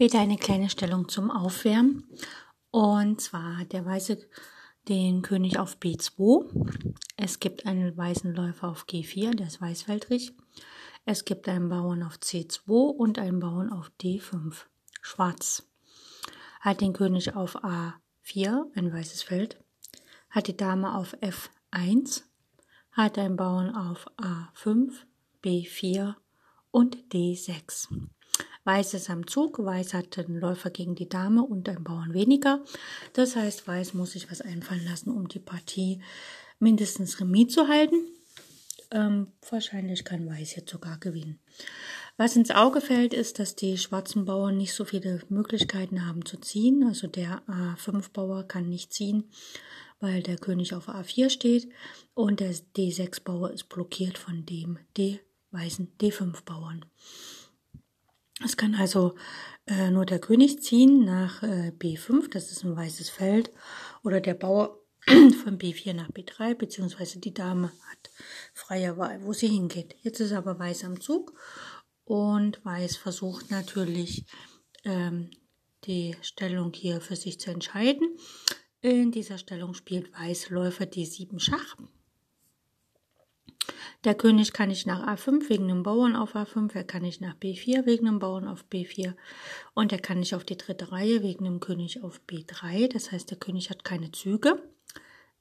Wieder eine kleine Stellung zum Aufwärmen. Und zwar der Weiße den König auf B2. Es gibt einen weißen Läufer auf G4, der ist weißfeldrig. Es gibt einen Bauern auf C2 und einen Bauern auf D5. Schwarz. Hat den König auf A4, ein weißes Feld. Hat die Dame auf F1. Hat einen Bauern auf A5, B4 und D6. Weiß ist am Zug, Weiß hat den Läufer gegen die Dame und einen Bauern weniger. Das heißt, Weiß muss sich was einfallen lassen, um die Partie mindestens Remis zu halten. Ähm, wahrscheinlich kann Weiß jetzt sogar gewinnen. Was ins Auge fällt, ist, dass die schwarzen Bauern nicht so viele Möglichkeiten haben zu ziehen. Also der A5-Bauer kann nicht ziehen, weil der König auf A4 steht und der D6-Bauer ist blockiert von dem D weißen D5-Bauern. Es kann also äh, nur der König ziehen nach äh, B5, das ist ein weißes Feld, oder der Bauer von B4 nach B3, beziehungsweise die Dame hat freie Wahl, wo sie hingeht. Jetzt ist aber Weiß am Zug und Weiß versucht natürlich ähm, die Stellung hier für sich zu entscheiden. In dieser Stellung spielt Weiß Läufer D7 Schach. Der König kann nicht nach A5 wegen einem Bauern auf A5, er kann nicht nach B4 wegen einem Bauern auf B4 und er kann nicht auf die dritte Reihe wegen einem König auf B3. Das heißt, der König hat keine Züge,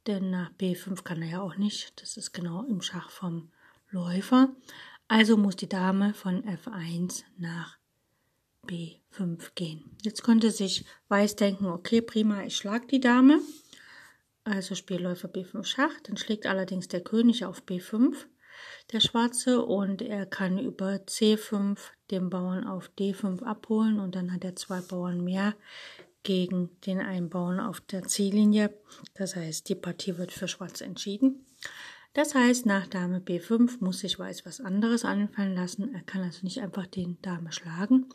denn nach B5 kann er ja auch nicht. Das ist genau im Schach vom Läufer. Also muss die Dame von F1 nach B5 gehen. Jetzt könnte sich Weiß denken, okay, prima, ich schlag die Dame. Also Spielläufer B5 Schach, dann schlägt allerdings der König auf B5 der Schwarze und er kann über C5 den Bauern auf D5 abholen und dann hat er zwei Bauern mehr gegen den einen Bauern auf der C-Linie. Das heißt, die Partie wird für Schwarz entschieden. Das heißt, nach Dame B5 muss sich Weiß was anderes einfallen lassen. Er kann also nicht einfach den Dame schlagen.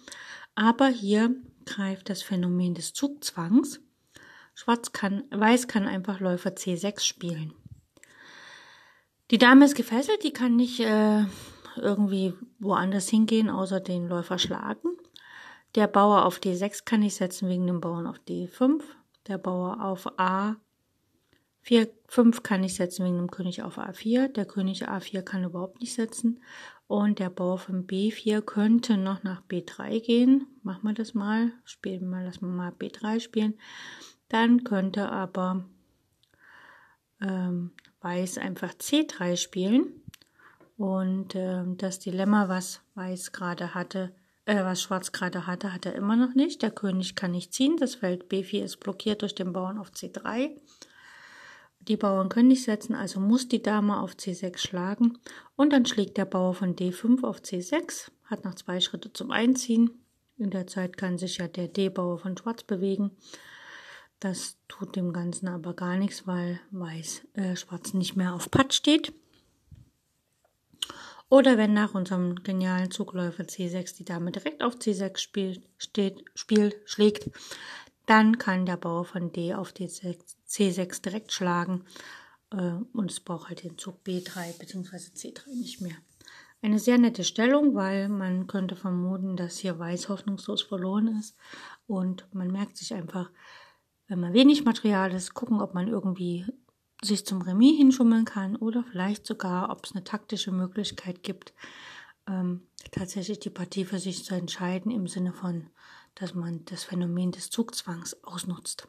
Aber hier greift das Phänomen des Zugzwangs. Schwarz kann, Weiß kann einfach Läufer C6 spielen. Die Dame ist gefesselt, die kann nicht äh, irgendwie woanders hingehen, außer den Läufer schlagen. Der Bauer auf D6 kann ich setzen wegen dem Bauern auf D5. Der Bauer auf A4, 5 kann ich setzen wegen dem König auf A4. Der König A4 kann überhaupt nicht setzen. Und der Bauer von B4 könnte noch nach B3 gehen. Machen wir das mal. Spielen wir, lassen wir mal B3 spielen. Dann könnte aber ähm, Weiß einfach C3 spielen. Und äh, das Dilemma, was Weiß gerade hatte, äh, was Schwarz gerade hatte, hat er immer noch nicht. Der König kann nicht ziehen. Das Feld B4 ist blockiert durch den Bauern auf C3. Die Bauern können nicht setzen, also muss die Dame auf C6 schlagen. Und dann schlägt der Bauer von D5 auf C6, hat noch zwei Schritte zum Einziehen. In der Zeit kann sich ja der D-Bauer von Schwarz bewegen. Das tut dem Ganzen aber gar nichts, weil Weiß, äh, Schwarz nicht mehr auf Patt steht. Oder wenn nach unserem genialen Zugläufer C6 die Dame direkt auf C6 spielt, steht, spielt, schlägt, dann kann der Bauer von D auf D6, C6 direkt schlagen äh, und es braucht halt den Zug B3 bzw. C3 nicht mehr. Eine sehr nette Stellung, weil man könnte vermuten, dass hier Weiß hoffnungslos verloren ist und man merkt sich einfach, wenn man wenig Material ist, gucken, ob man irgendwie sich zum Remis hinschummeln kann oder vielleicht sogar, ob es eine taktische Möglichkeit gibt, ähm, tatsächlich die Partie für sich zu entscheiden, im Sinne von, dass man das Phänomen des Zugzwangs ausnutzt.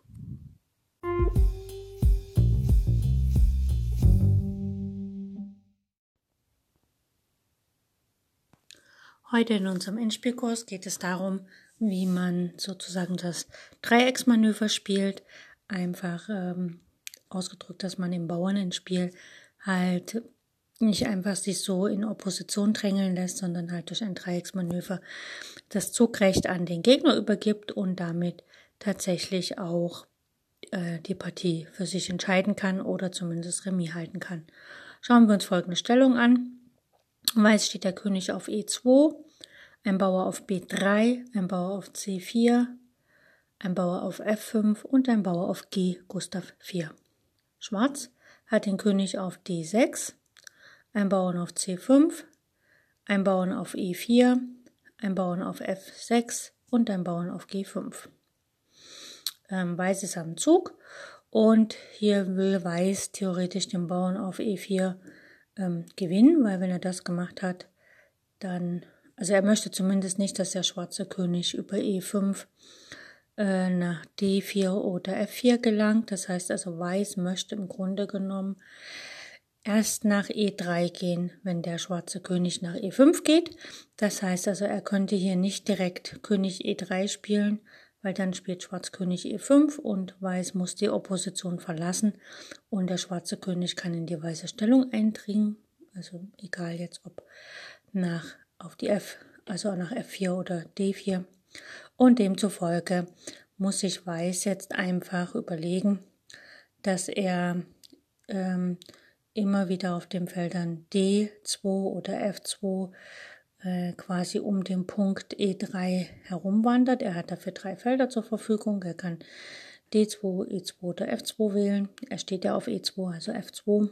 Heute in unserem Endspielkurs geht es darum, wie man sozusagen das Dreiecksmanöver spielt. Einfach ähm, ausgedrückt, dass man im Bauernendspiel halt nicht einfach sich so in Opposition drängeln lässt, sondern halt durch ein Dreiecksmanöver das Zugrecht an den Gegner übergibt und damit tatsächlich auch äh, die Partie für sich entscheiden kann oder zumindest Remis halten kann. Schauen wir uns folgende Stellung an. Weiß steht der König auf E2, ein Bauer auf B3, ein Bauer auf C4, ein Bauer auf F5 und ein Bauer auf G Gustav 4. Schwarz hat den König auf D6, ein Bauern auf C5, ein Bauern auf E4, ein Bauern auf F6 und ein Bauern auf G5. Ähm, Weiß ist am Zug und hier will Weiß theoretisch den Bauern auf E4 ähm, gewinnen, weil wenn er das gemacht hat, dann, also er möchte zumindest nicht, dass der schwarze König über E5 äh, nach D4 oder F4 gelangt. Das heißt also, Weiß möchte im Grunde genommen erst nach E3 gehen, wenn der schwarze König nach E5 geht. Das heißt also, er könnte hier nicht direkt König E3 spielen, weil dann spielt Schwarz König E5 und Weiß muss die Opposition verlassen und der schwarze König kann in die weiße Stellung eindringen. Also egal jetzt ob nach auf die F, also nach F4 oder D4. Und demzufolge muss sich Weiß jetzt einfach überlegen, dass er ähm, immer wieder auf den Feldern D2 oder F2 äh, quasi um den Punkt E3 herumwandert. Er hat dafür drei Felder zur Verfügung. Er kann D2, E2 oder F2 wählen. Er steht ja auf E2, also F2.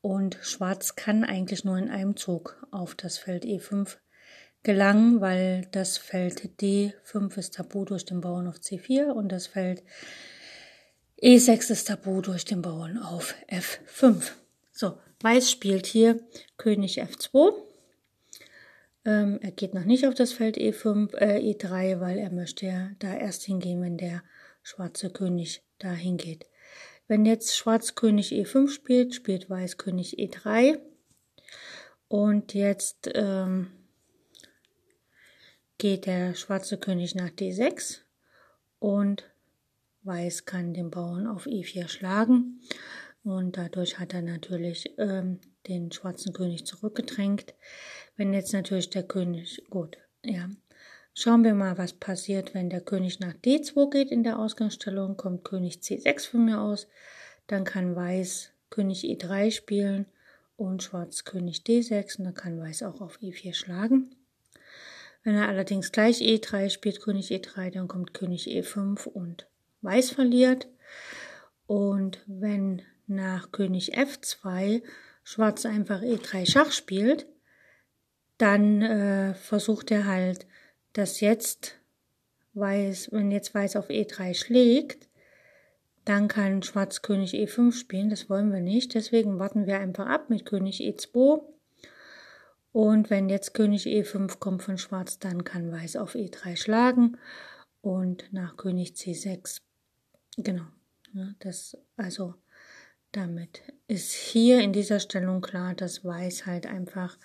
Und Schwarz kann eigentlich nur in einem Zug auf das Feld E5 gelangen, weil das Feld D5 ist tabu durch den Bauern auf C4 und das Feld E6 ist Tabu durch den Bauern auf F5. So, Weiß spielt hier König F2. Ähm, er geht noch nicht auf das Feld E5, äh, E3, weil er möchte ja da erst hingehen, wenn der schwarze König da hingeht. Wenn jetzt Schwarz König E5 spielt, spielt Weiß König E3. Und jetzt ähm, geht der schwarze König nach D6 und Weiß kann den Bauern auf E4 schlagen und dadurch hat er natürlich ähm, den schwarzen König zurückgedrängt. Wenn jetzt natürlich der König, gut, ja, schauen wir mal, was passiert, wenn der König nach D2 geht in der Ausgangsstellung, kommt König C6 von mir aus, dann kann Weiß König E3 spielen und Schwarz König D6 und dann kann Weiß auch auf E4 schlagen. Wenn er allerdings gleich E3 spielt, König E3, dann kommt König E5 und Weiß verliert. Und wenn nach König F2 Schwarz einfach E3 Schach spielt, dann äh, versucht er halt, dass jetzt Weiß, wenn jetzt Weiß auf E3 schlägt, dann kann Schwarz König E5 spielen. Das wollen wir nicht. Deswegen warten wir einfach ab mit König E2. Und wenn jetzt König E5 kommt von Schwarz, dann kann Weiß auf E3 schlagen. Und nach König C6 Genau. Das, also damit ist hier in dieser Stellung klar, dass Weiß halt einfach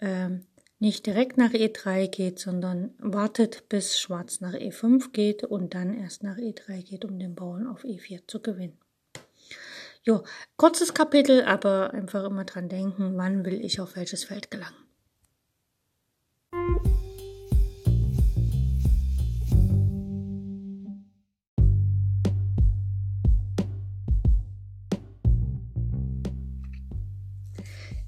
ähm, nicht direkt nach E3 geht, sondern wartet, bis Schwarz nach E5 geht und dann erst nach E3 geht, um den Bauern auf E4 zu gewinnen. Jo, kurzes Kapitel, aber einfach immer dran denken, wann will ich auf welches Feld gelangen.